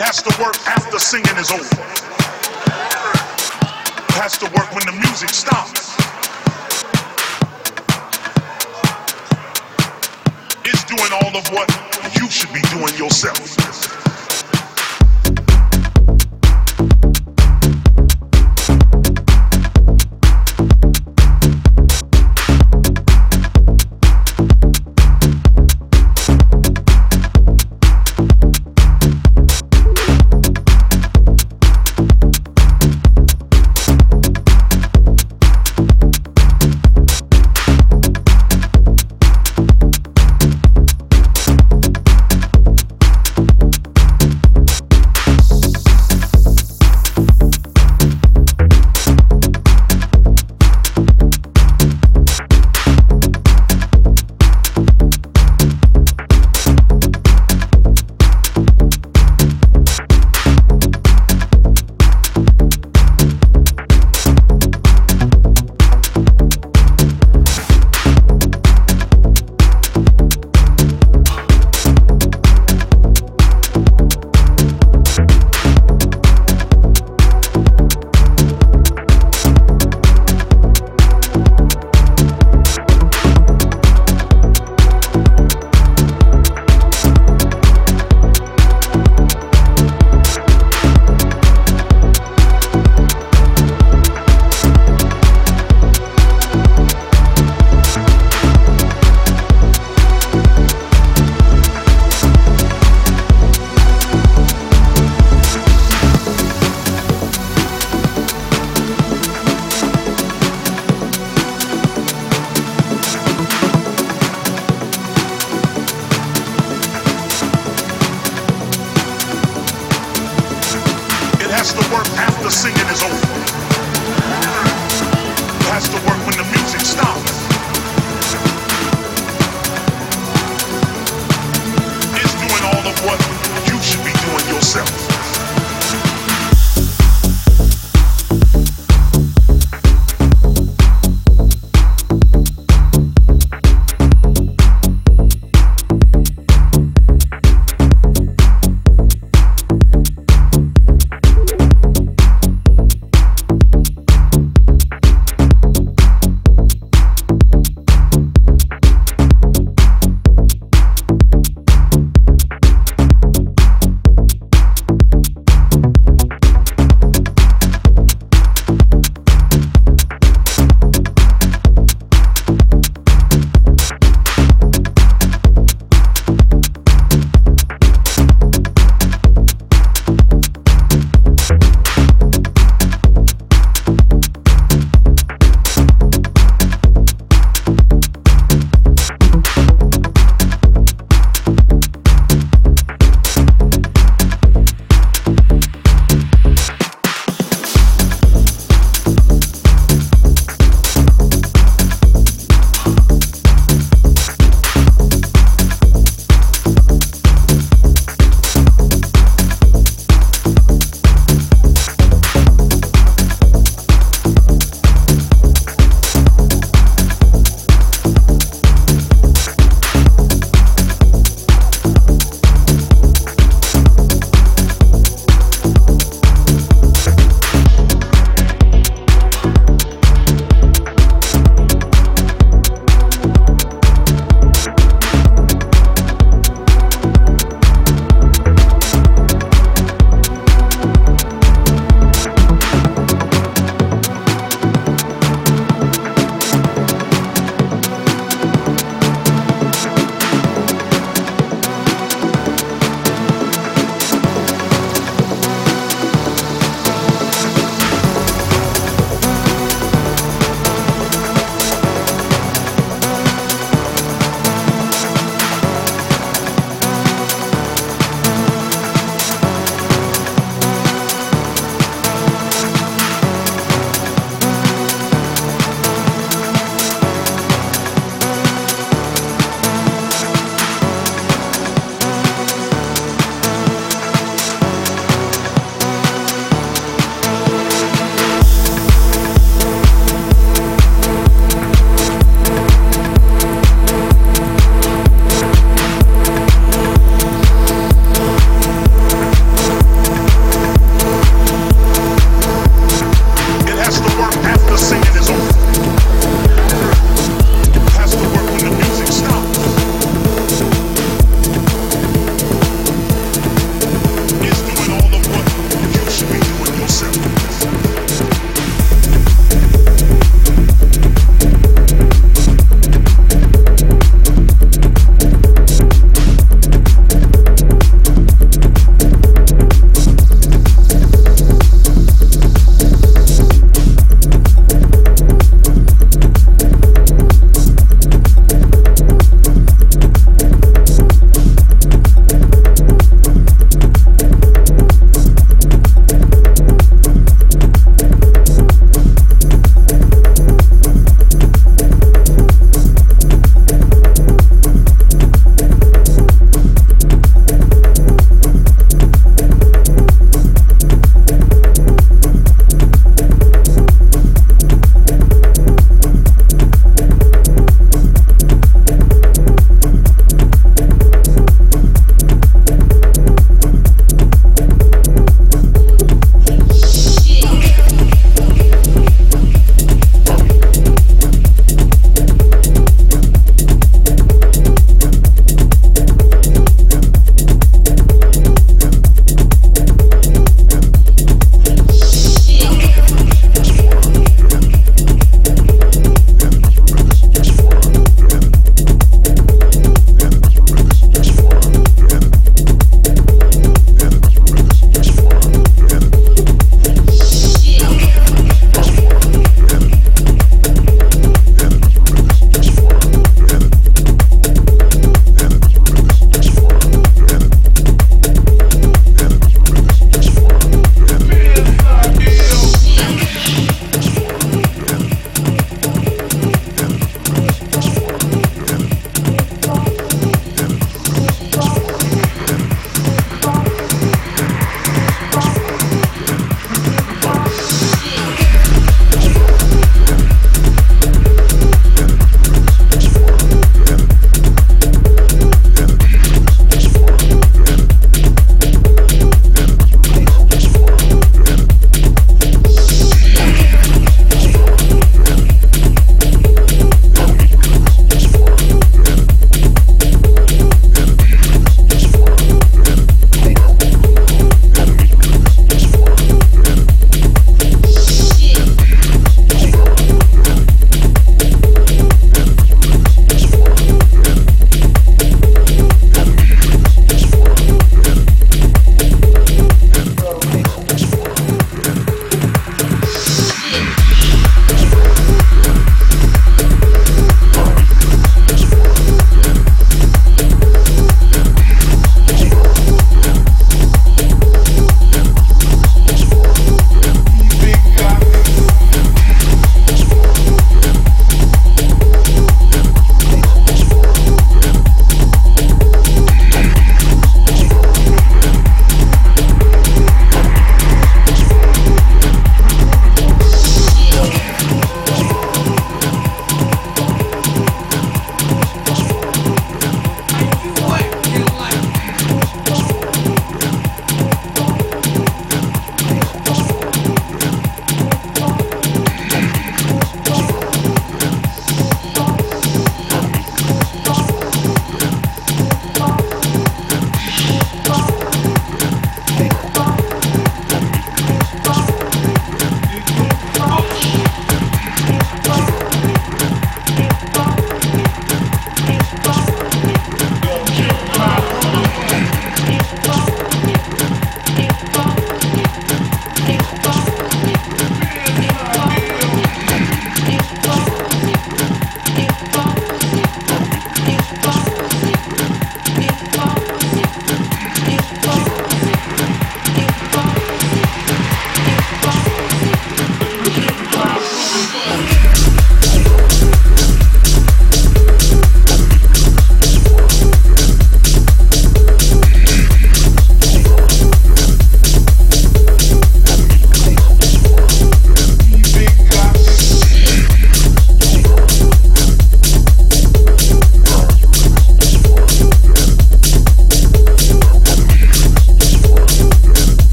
It has to work after singing is over. It has to work when the music stops. It's doing all of what you should be doing yourself.